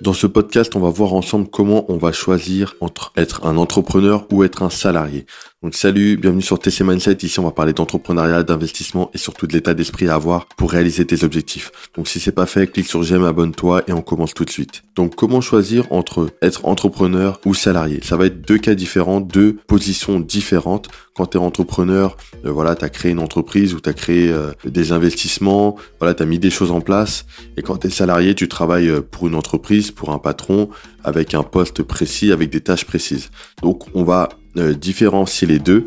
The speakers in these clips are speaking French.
Dans ce podcast, on va voir ensemble comment on va choisir entre être un entrepreneur ou être un salarié. Donc salut, bienvenue sur TC Mindset. Ici, on va parler d'entrepreneuriat, d'investissement et surtout de l'état d'esprit à avoir pour réaliser tes objectifs. Donc si c'est pas fait, clique sur j'aime, abonne-toi et on commence tout de suite. Donc comment choisir entre être entrepreneur ou salarié? Ça va être deux cas différents, deux positions différentes. Quand tu es entrepreneur, euh, voilà, tu as créé une entreprise ou tu as créé euh, des investissements, voilà, tu as mis des choses en place. Et quand tu es salarié, tu travailles euh, pour une entreprise, pour un patron, avec un poste précis, avec des tâches précises. Donc on va différencier les deux.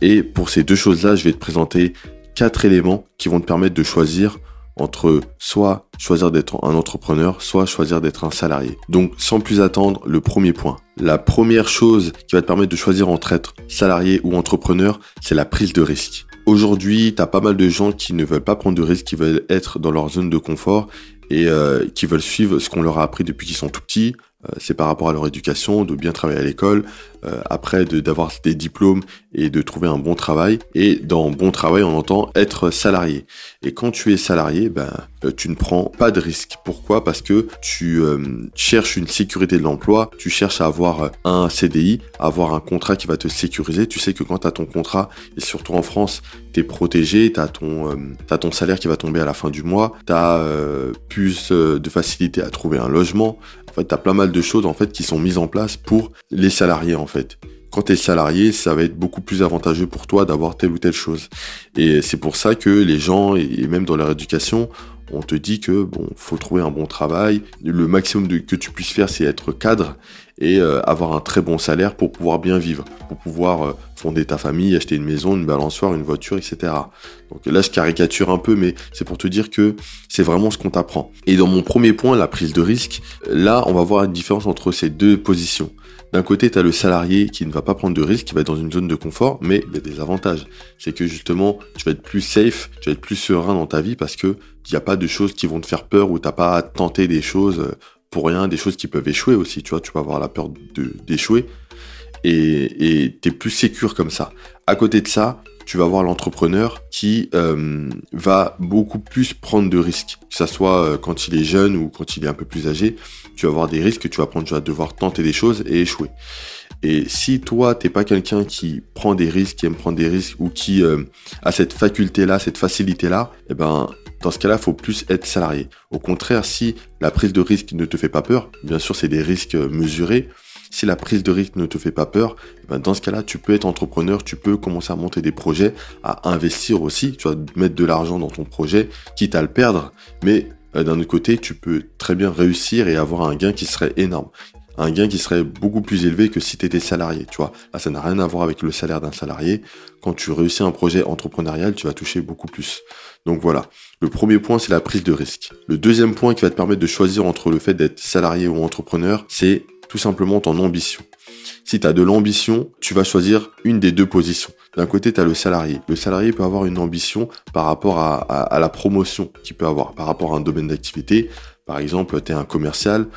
Et pour ces deux choses-là, je vais te présenter quatre éléments qui vont te permettre de choisir entre soit choisir d'être un entrepreneur, soit choisir d'être un salarié. Donc sans plus attendre, le premier point. La première chose qui va te permettre de choisir entre être salarié ou entrepreneur, c'est la prise de risque. Aujourd'hui, tu as pas mal de gens qui ne veulent pas prendre de risques, qui veulent être dans leur zone de confort et euh, qui veulent suivre ce qu'on leur a appris depuis qu'ils sont tout petits, euh, c'est par rapport à leur éducation, de bien travailler à l'école, euh, après d'avoir des diplômes et de trouver un bon travail. Et dans bon travail, on entend être salarié. Et quand tu es salarié, ben, euh, tu ne prends pas de risque. Pourquoi? Parce que tu cherches une sécurité de l'emploi, tu cherches à avoir un CDI, avoir un contrat qui va te sécuriser. Tu sais que quand tu as ton contrat, et surtout en France, tu es protégé, tu as, as, ton salaire qui va tomber à la fin du mois, tu as plus de facilité à trouver un logement, en fait, tu as plein mal de choses en fait qui sont mises en place pour les salariés en fait. Quand tu es salarié, ça va être beaucoup plus avantageux pour toi d'avoir telle ou telle chose. Et c'est pour ça que les gens, et même dans leur éducation, on te dit que bon, faut trouver un bon travail. Le maximum que tu puisses faire, c'est être cadre et euh, avoir un très bon salaire pour pouvoir bien vivre, pour pouvoir euh, fonder ta famille, acheter une maison, une balançoire, une voiture, etc. Donc là, je caricature un peu, mais c'est pour te dire que c'est vraiment ce qu'on t'apprend. Et dans mon premier point, la prise de risque, là, on va voir une différence entre ces deux positions. D'un côté, tu as le salarié qui ne va pas prendre de risques, qui va être dans une zone de confort, mais il y a des avantages. C'est que justement, tu vas être plus safe, tu vas être plus serein dans ta vie parce que il n'y a pas de choses qui vont te faire peur ou t'as pas à tenter des choses euh, pour rien, des choses qui peuvent échouer aussi, tu vois, tu vas avoir la peur d'échouer et tu es plus sécure comme ça. À côté de ça, tu vas voir l'entrepreneur qui euh, va beaucoup plus prendre de risques, que ce soit euh, quand il est jeune ou quand il est un peu plus âgé. Tu vas avoir des risques que tu vas prendre, tu vas devoir tenter des choses et échouer. Et si toi, t'es pas quelqu'un qui prend des risques, qui aime prendre des risques ou qui a cette faculté-là, cette facilité-là, eh ben, dans ce cas-là, faut plus être salarié. Au contraire, si la prise de risque ne te fait pas peur, bien sûr, c'est des risques mesurés, si la prise de risque ne te fait pas peur, ben dans ce cas-là, tu peux être entrepreneur, tu peux commencer à monter des projets, à investir aussi, tu vas mettre de l'argent dans ton projet, quitte à le perdre, mais euh, d'un autre côté, tu peux très bien réussir et avoir un gain qui serait énorme. Un gain qui serait beaucoup plus élevé que si tu étais salarié, tu vois. Là, ça n'a rien à voir avec le salaire d'un salarié. Quand tu réussis un projet entrepreneurial, tu vas toucher beaucoup plus. Donc voilà. Le premier point, c'est la prise de risque. Le deuxième point qui va te permettre de choisir entre le fait d'être salarié ou entrepreneur, c'est tout simplement ton ambition. Si tu as de l'ambition, tu vas choisir une des deux positions. D'un côté, tu as le salarié. Le salarié peut avoir une ambition par rapport à, la promotion qu'il peut avoir, par rapport à un domaine d'activité. Par exemple, tu es un commercial,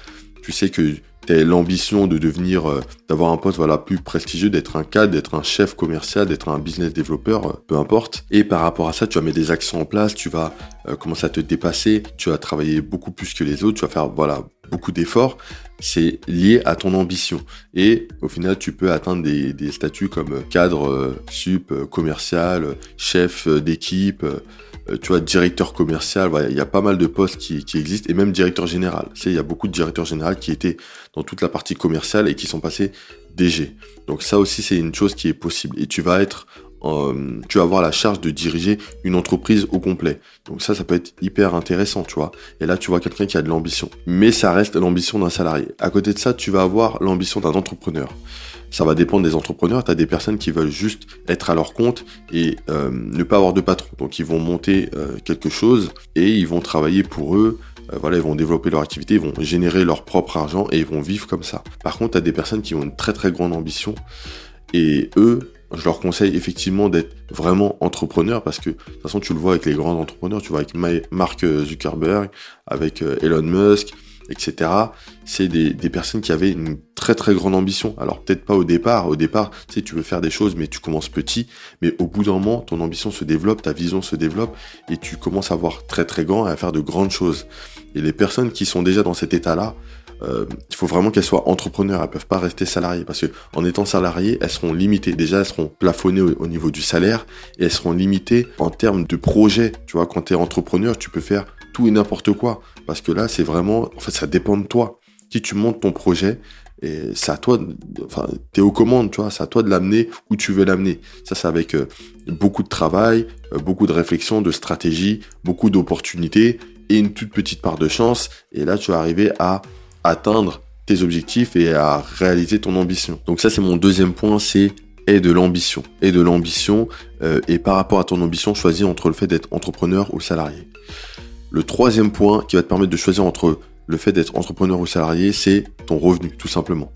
tu sais que as l'ambition de devenir, euh, d'avoir un poste voilà, plus prestigieux, d'être un cadre, d'être un chef commercial, d'être un business développeur, euh, peu importe. Et par rapport à ça, tu vas mettre des actions en place, tu vas euh, commencer à te dépasser, tu vas travailler beaucoup plus que les autres, tu vas faire beaucoup d'efforts c'est lié à ton ambition. Et au final, tu peux atteindre des, statuts comme cadre, sup, commercial, chef d'équipe, tu vois, directeur commercial. Il y a pas mal de postes qui, existent et même directeur général. Tu il y a beaucoup de directeurs généraux qui étaient dans toute la partie commerciale et qui sont passés DG. Donc ça aussi, c'est une chose qui est possible. Et tu vas être euh, tu vas avoir la charge de diriger une entreprise au complet. Donc ça, ça peut être hyper intéressant, tu vois. Et là, tu vois quelqu'un qui a de l'ambition. Mais ça reste l'ambition d'un salarié. À côté de ça, tu vas avoir l'ambition d'un entrepreneur. Ça va dépendre des entrepreneurs. Tu as des personnes qui veulent juste être à leur compte et euh, ne pas avoir de patron. Donc ils vont monter euh, quelque chose et ils vont travailler pour eux. voilà, ils vont développer leur activité, ils vont générer leur propre argent et ils vont vivre comme ça. Par contre, tu as des personnes qui ont une très très grande ambition et eux, je leur conseille effectivement d'être vraiment entrepreneur parce que de toute façon tu le vois avec les grands entrepreneurs, tu vois avec Mark Zuckerberg, avec euh, Elon Musk, etc. C'est des, personnes qui avaient une très très grande ambition. Alors peut-être pas au départ, au départ tu sais tu veux faire des choses mais tu commences petit, mais au bout d'un moment ton ambition se développe, ta vision se développe et tu commences à voir très très grand et à faire de grandes choses. Et les personnes qui sont déjà dans cet état-là, euh, il faut vraiment qu'elles soient entrepreneurs, elles peuvent pas rester salariées parce que en étant salariées, elles seront limitées. Déjà, elles seront plafonnées au, niveau du salaire et elles seront limitées en termes de projet. Tu vois, quand tu es entrepreneur, tu peux faire tout et n'importe quoi parce que là, c'est vraiment, en fait, ça dépend de toi. Si tu montes ton projet, et c'est à toi, enfin, t'es aux commandes, tu vois, c'est à toi de l'amener où tu veux l'amener. Ça, c'est avec euh, beaucoup de travail, euh, beaucoup de réflexion, de stratégie, beaucoup d'opportunités et une toute petite part de chance. Et là, tu vas arriver à atteindre tes objectifs et à réaliser ton ambition. Donc ça, c'est mon deuxième point, c'est et de l'ambition. Et de l'ambition, euh, et par rapport à ton ambition, choisis entre le fait d'être entrepreneur ou salarié. Le troisième point qui va te permettre de choisir entre le fait d'être entrepreneur ou salarié, c'est ton revenu, tout simplement.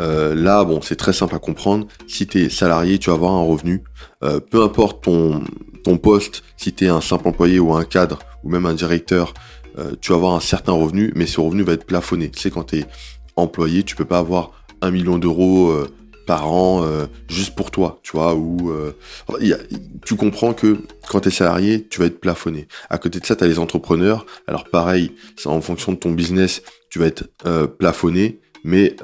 Euh, là, bon, c'est très simple à comprendre. Si tu es salarié, tu vas avoir un revenu. Euh, peu importe ton, ton poste, si tu es un simple employé ou un cadre ou même un directeur, euh, tu vas avoir un certain revenu, mais ce revenu va être plafonné. Tu sais, quand tu es employé, tu peux pas avoir un million d'euros par an euh, juste pour toi, tu vois, ou tu comprends que quand tu es salarié, tu vas être plafonné. À côté de ça, tu as les entrepreneurs. Alors pareil, c'est en fonction de ton business, tu vas être plafonné, mais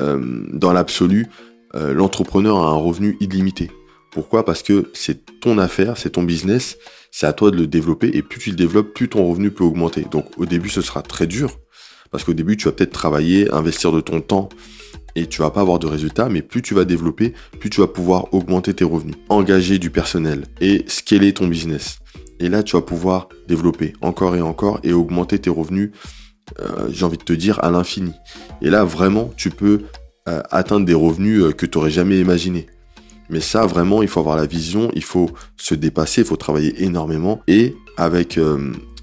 dans l'absolu, l'entrepreneur a un revenu illimité. Pourquoi? Parce que c'est ton affaire, c'est ton business, c'est à toi de le développer et plus tu le développes, plus ton revenu peut augmenter. Donc au début, ce sera très dur parce qu'au début, tu vas peut-être travailler, investir de ton temps et tu vas pas avoir de résultats, mais plus tu vas développer, plus tu vas pouvoir augmenter tes revenus, engager du personnel et scaler ton business. Et là, tu vas pouvoir développer encore et encore et augmenter tes revenus, euh, j'ai envie de te dire, à l'infini. Et là, vraiment, tu peux euh, atteindre des revenus euh, que tu n'aurais jamais imaginés. Mais ça, vraiment, il faut avoir la vision, il faut se dépasser, il faut travailler énormément. Et avec,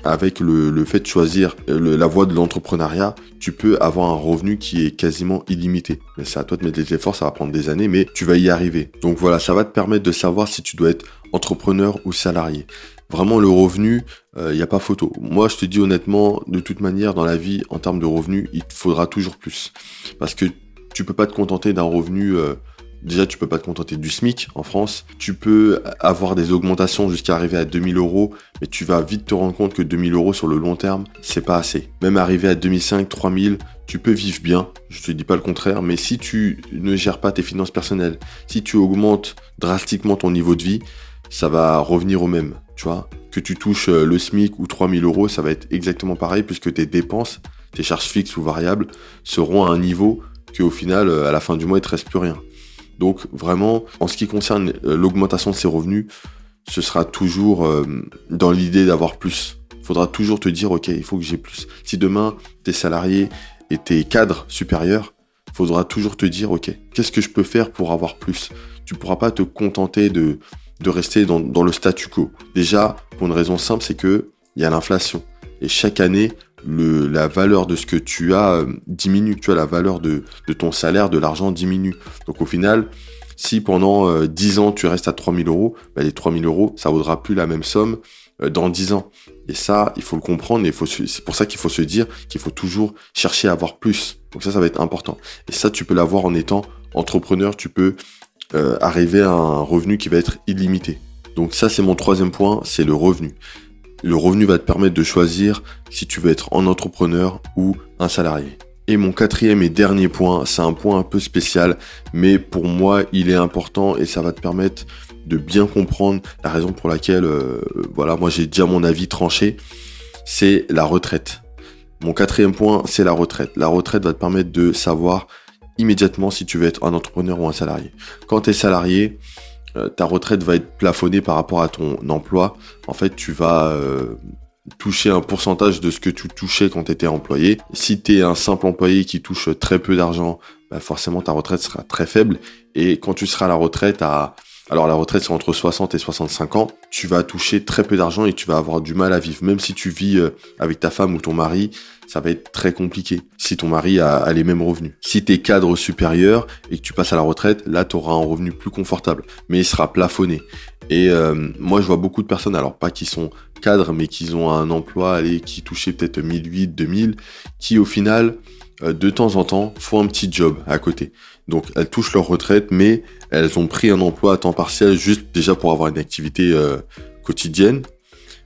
avec le, fait de choisir euh, la voie de l'entrepreneuriat, tu peux avoir un revenu qui est quasiment illimité. Mais c'est à toi de mettre les efforts, ça va prendre des années, mais tu vas y arriver. Donc voilà, ça va te permettre de savoir si tu dois être entrepreneur ou salarié. Vraiment, le revenu, il euh, n'y a pas photo. Moi, je te dis honnêtement, de toute manière, dans la vie, en termes de revenus, il te faudra toujours plus. Parce que tu peux pas te contenter d'un revenu... Déjà, tu peux pas te contenter du SMIC en France. Tu peux avoir des augmentations jusqu'à arriver à 2000 euros, mais tu vas vite te rendre compte que 2000 euros sur le long terme, c'est pas assez. Même arriver à 2005, 3000, tu peux vivre bien. Je te dis pas le contraire, mais si tu ne gères pas tes finances personnelles, si tu augmentes drastiquement ton niveau de vie, ça va revenir au même. Tu vois, que tu touches euh, le SMIC ou 3000 euros, ça va être exactement pareil puisque tes dépenses, tes charges fixes ou variables seront à un niveau qu'au final, euh, à la fin du mois, il te reste plus rien. Donc vraiment, en ce qui concerne euh, l'augmentation de ses revenus, ce sera toujours euh, dans l'idée d'avoir plus. Il faudra toujours te dire, ok, il faut que j'ai plus. Si demain, tes salariés et tes cadres supérieurs, il faudra toujours te dire, ok, qu'est-ce que je peux faire pour avoir plus? Tu pourras pas te contenter de, de rester dans, dans le statu quo. Déjà, pour une raison simple, c'est que il y a l'inflation. Et chaque année, la valeur de ce que tu as euh, diminue. Tu vois, la valeur de, ton salaire, de l'argent diminue. Donc au final, si pendant euh, 10 ans tu restes à 3000 euros, bah, les 3000 euros, ça vaudra plus la même somme euh, dans 10 ans. Et ça, il faut le comprendre et c'est pour ça qu'il faut se dire qu'il faut toujours chercher à avoir plus. Donc ça, ça va être important. Et ça, tu peux l'avoir en étant entrepreneur, tu peux euh, arriver à un revenu qui va être illimité. Donc ça, c'est mon troisième point, c'est le revenu. Le revenu va te permettre de choisir si tu veux être un entrepreneur ou un salarié. Et mon quatrième et dernier point, c'est un point un peu spécial, mais pour moi, il est important et ça va te permettre de bien comprendre la raison pour laquelle, euh, voilà, moi j'ai déjà mon avis tranché, c'est la retraite. Mon quatrième point, c'est la retraite. La retraite va te permettre de savoir immédiatement si tu veux être un entrepreneur ou un salarié. Quand tu es salarié, euh, ta retraite va être plafonnée par rapport à ton emploi. En fait, tu vas euh, toucher un pourcentage de ce que tu touchais quand tu étais employé. Si tu es un simple employé qui touche très peu d'argent, bah, forcément ta retraite sera très faible. Et quand tu seras à la retraite à alors la retraite c'est entre 60 et 65 ans, tu vas toucher très peu d'argent et tu vas avoir du mal à vivre. Même si tu vis euh, avec ta femme ou ton mari, ça va être très compliqué si ton mari a, les mêmes revenus. Si tu es cadre supérieur et que tu passes à la retraite, là tu auras un revenu plus confortable, mais il sera plafonné. Et euh, moi je vois beaucoup de personnes, alors pas qui sont cadres, mais qui ont un emploi allez, qui touchait peut-être 1008, 2000, qui au final euh, de temps en temps font un petit job à côté. Donc elles touchent leur retraite, mais elles ont pris un emploi à temps partiel juste déjà pour avoir une activité euh, quotidienne.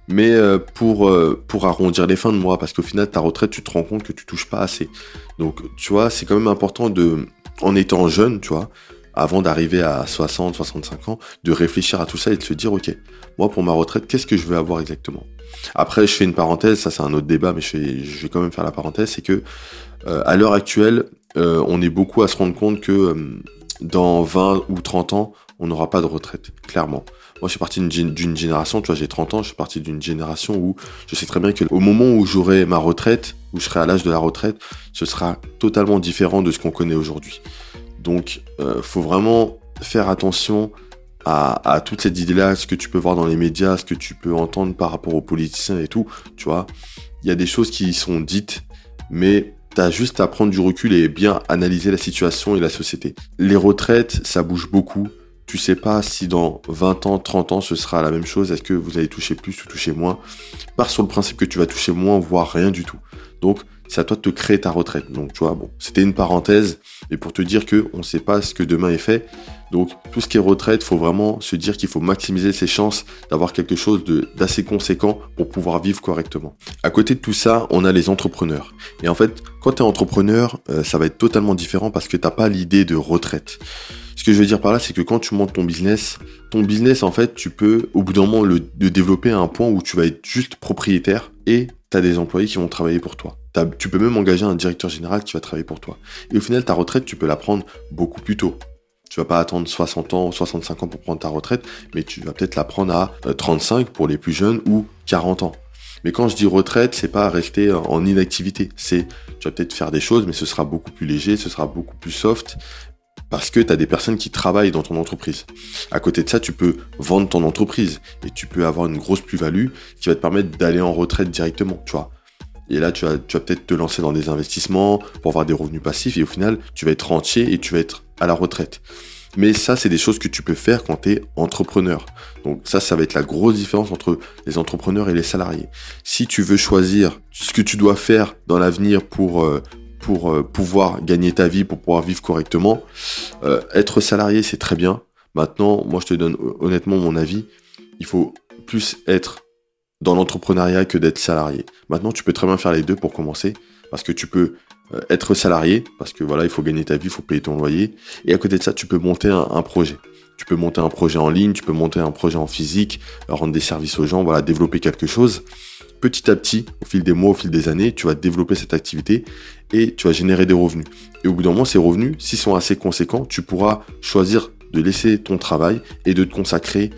mais euh, pour, euh, pour arrondir les fins de mois, parce qu'au final, ta retraite, tu te rends compte que tu touches pas assez. Donc, tu vois, c'est quand même important de, en étant jeune, tu vois, avant d'arriver à 60, 65 ans, de réfléchir à tout ça et de se dire, ok, moi pour ma retraite, qu'est-ce que je veux avoir exactement? Après, je fais une parenthèse, ça c'est un autre débat, mais je vais, quand même faire la parenthèse, c'est que à l'heure actuelle, on est beaucoup à se rendre compte que dans 20 ou 30 ans, on n'aura pas de retraite, clairement. Moi, je suis parti d'une génération, tu vois, j'ai 30 ans, je suis parti d'une génération où je sais très bien que au moment où j'aurai ma retraite, où je serai à l'âge de la retraite, ce sera totalement différent de ce qu'on connaît aujourd'hui. Donc, euh, faut vraiment faire attention à, à toutes ces idées-là, ce que tu peux voir dans les médias, ce que tu peux entendre par rapport aux politiciens et tout, tu vois. Il y a des choses qui sont dites, mais T'as juste à prendre du recul et bien analyser la situation et la société. Les retraites, ça bouge beaucoup tu sais pas si dans 20 ans, 30 ans, ce sera la même chose. Est-ce que vous allez toucher plus ou toucher moins? Pars sur le principe que tu vas toucher moins, voire rien du tout. Donc, c'est à toi de te créer ta retraite. Donc, tu vois, bon, c'était une parenthèse, mais pour te dire que on sait pas ce que demain est fait. Donc, tout ce qui est retraite, faut vraiment se dire qu'il faut maximiser ses chances d'avoir quelque chose d'assez conséquent pour pouvoir vivre correctement. À côté de tout ça, on a les entrepreneurs. Et en fait, quand tu es entrepreneur, euh, ça va être totalement différent parce que t'as pas l'idée de retraite. Ce que je veux dire par là, c'est que quand tu montes ton business, ton business, en fait, tu peux, au bout d'un moment, le, développer à un point où tu vas être juste propriétaire et tu as des employés qui vont travailler pour toi. Tu peux même engager un directeur général qui va travailler pour toi. Et au final, ta retraite, tu peux la prendre beaucoup plus tôt. Tu vas pas attendre 60 ans ou 65 ans pour prendre ta retraite, mais tu vas peut-être la prendre à 35 euh, pour les plus jeunes ou 40 ans. Mais quand je dis retraite, c'est pas rester en inactivité. C'est, tu vas peut-être faire des choses, mais ce sera beaucoup plus léger, ce sera beaucoup plus soft, parce que tu as des personnes qui travaillent dans ton entreprise. À côté de ça, tu peux vendre ton entreprise et tu peux avoir une grosse plus-value qui va te permettre d'aller en retraite directement, tu vois. Et là, tu vas, tu vas peut-être te lancer dans des investissements pour avoir des revenus passifs et au final, tu vas être rentier et tu vas être à la retraite. Mais ça, c'est des choses que tu peux faire quand tu es entrepreneur. Donc ça, ça va être la grosse différence entre les entrepreneurs et les salariés. Si tu veux choisir ce que tu dois faire dans l'avenir pour, euh, pour euh, pouvoir gagner ta vie, pour pouvoir vivre correctement. Euh, être salarié, c'est très bien. Maintenant, moi, je te donne honnêtement mon avis. Il faut plus être dans l'entrepreneuriat que d'être salarié. Maintenant, tu peux très bien faire les deux pour commencer, parce que tu peux euh, être salarié, parce que voilà, il faut gagner ta vie, il faut payer ton loyer, et à côté de ça, tu peux monter un, projet. Tu peux monter un projet en ligne, tu peux monter un projet en physique, rendre des services aux gens, voilà, développer quelque chose petit à petit, au fil des mois, au fil des années, tu vas développer cette activité et tu vas générer des revenus. Et au bout d'un moment, ces revenus, s'ils sont assez conséquents, tu pourras choisir de laisser ton travail et de te consacrer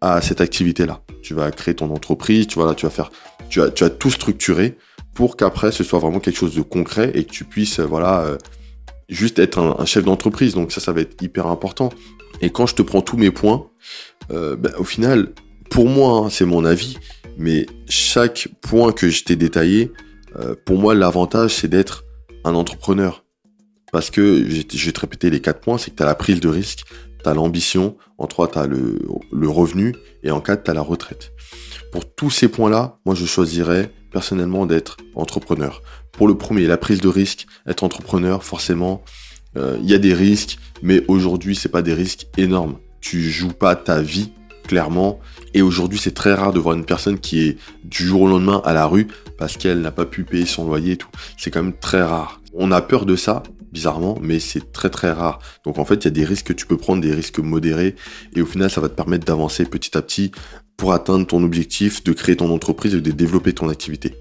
à cette activité-là. Tu vas créer ton entreprise, tu vas, tu vas faire, tu as, tu as tout structuré pour qu'après ce soit vraiment quelque chose de concret et que tu puisses, voilà, euh, juste être un, chef d'entreprise. Donc ça, ça va être hyper important. Et quand je te prends tous mes points, euh, ben, au final, pour moi, hein, c'est mon avis, mais chaque point que je t'ai détaillé, euh, pour moi, l'avantage, c'est d'être un entrepreneur. Parce que, je vais te répéter les quatre points, c'est que tu as la prise de risque, tu as l'ambition, en trois, tu as le, le, revenu, et en quatre, tu as la retraite. Pour tous ces points-là, moi, je choisirais personnellement d'être entrepreneur. Pour le premier, la prise de risque, être entrepreneur, forcément, euh, il y a des risques, mais aujourd'hui, c'est pas des risques énormes. Tu joues pas ta vie clairement. Et aujourd'hui, c'est très rare de voir une personne qui est du jour au lendemain à la rue parce qu'elle n'a pas pu payer son loyer et tout. C'est quand même très rare. On a peur de ça, bizarrement, mais c'est très très rare. Donc en fait, il y a des risques que tu peux prendre, des risques modérés, et au final, ça va te permettre d'avancer petit à petit pour atteindre ton objectif, de créer ton entreprise et de développer ton activité.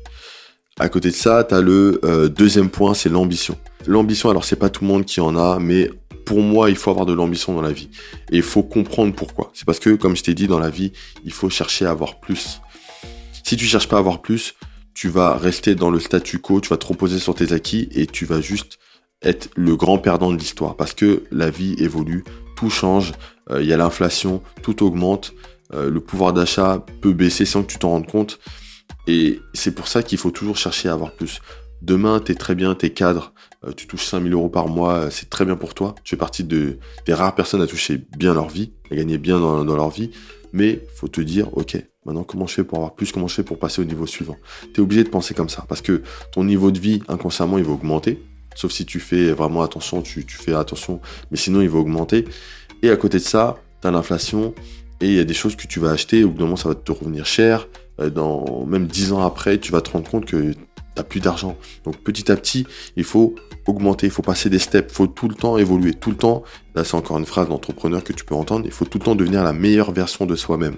À côté de ça, tu as le euh, deuxième point, c'est l'ambition. L'ambition, alors c'est pas tout le monde qui en a, mais pour moi, il faut avoir de l'ambition dans la vie. Et il faut comprendre pourquoi. C'est parce que, comme je t'ai dit, dans la vie, il faut chercher à avoir plus. Si tu cherches pas à avoir plus, tu vas rester dans le statu quo, tu vas te reposer sur tes acquis et tu vas juste être le grand perdant de l'histoire. Parce que la vie évolue, tout change, euh, il y a l'inflation, tout augmente, euh, le pouvoir d'achat peut baisser sans que tu t'en rendes compte. Et c'est pour ça qu'il faut toujours chercher à avoir plus. Demain, tu es très bien, tu es cadre, euh, tu touches 5000 euros par mois, c'est très bien pour toi. Tu fais partie de, des rares personnes à toucher bien leur vie, à gagner bien dans, leur vie. Mais faut te dire, ok, maintenant comment je fais pour avoir plus, comment je fais pour passer au niveau suivant? Tu es obligé de penser comme ça, parce que ton niveau de vie, inconsciemment, il va augmenter. Sauf si tu fais vraiment attention, tu, fais attention, mais sinon il va augmenter. Et à côté de ça, tu as l'inflation, et il y a des choses que tu vas acheter, au bout ça va te revenir cher, euh, dans même 10 ans après, tu vas te rendre compte que t'as plus d'argent. Donc petit à petit, il faut augmenter, il faut passer des steps, il faut tout le temps évoluer, tout le temps. Là, c'est encore une phrase d'entrepreneur que tu peux entendre. Il faut tout le temps devenir la meilleure version de soi-même.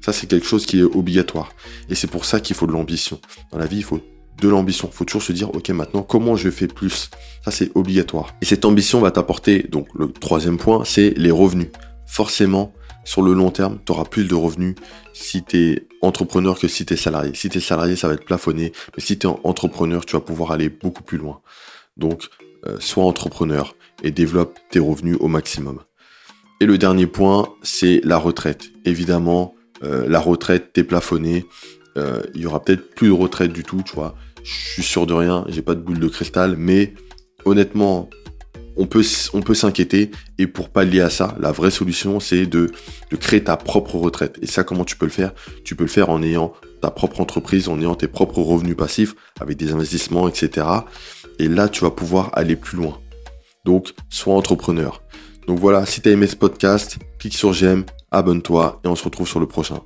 Ça, c'est quelque chose qui est obligatoire. Et c'est pour ça qu'il faut de l'ambition. Dans la vie, il faut de l'ambition. Faut toujours se dire, OK, maintenant, comment je fais plus? Ça, c'est obligatoire. Et cette ambition va t'apporter, donc, le troisième point, c'est les revenus. Forcément, sur le long terme, tu auras plus de revenus si tu es entrepreneur que si tu es salarié. Si tu es salarié, ça va être plafonné, mais si tu es entrepreneur, tu vas pouvoir aller beaucoup plus loin. Donc, euh, sois entrepreneur et développe tes revenus au maximum. Et le dernier point, c'est la retraite. Évidemment, euh, la retraite, t'es plafonné. Euh, il y aura peut-être plus de retraite du tout, tu vois. Je suis sûr de rien, j'ai pas de boule de cristal, mais honnêtement, on peut, s'inquiéter. Et pour pallier à ça, la vraie solution, c'est de, de créer ta propre retraite. Et ça, comment tu peux le faire? Tu peux le faire en ayant ta propre entreprise, en ayant tes propres revenus passifs, avec des investissements, etc. Et là, tu vas pouvoir aller plus loin. Donc, sois entrepreneur. Donc voilà, si tu as aimé ce podcast, clique sur j'aime, abonne-toi et on se retrouve sur le prochain.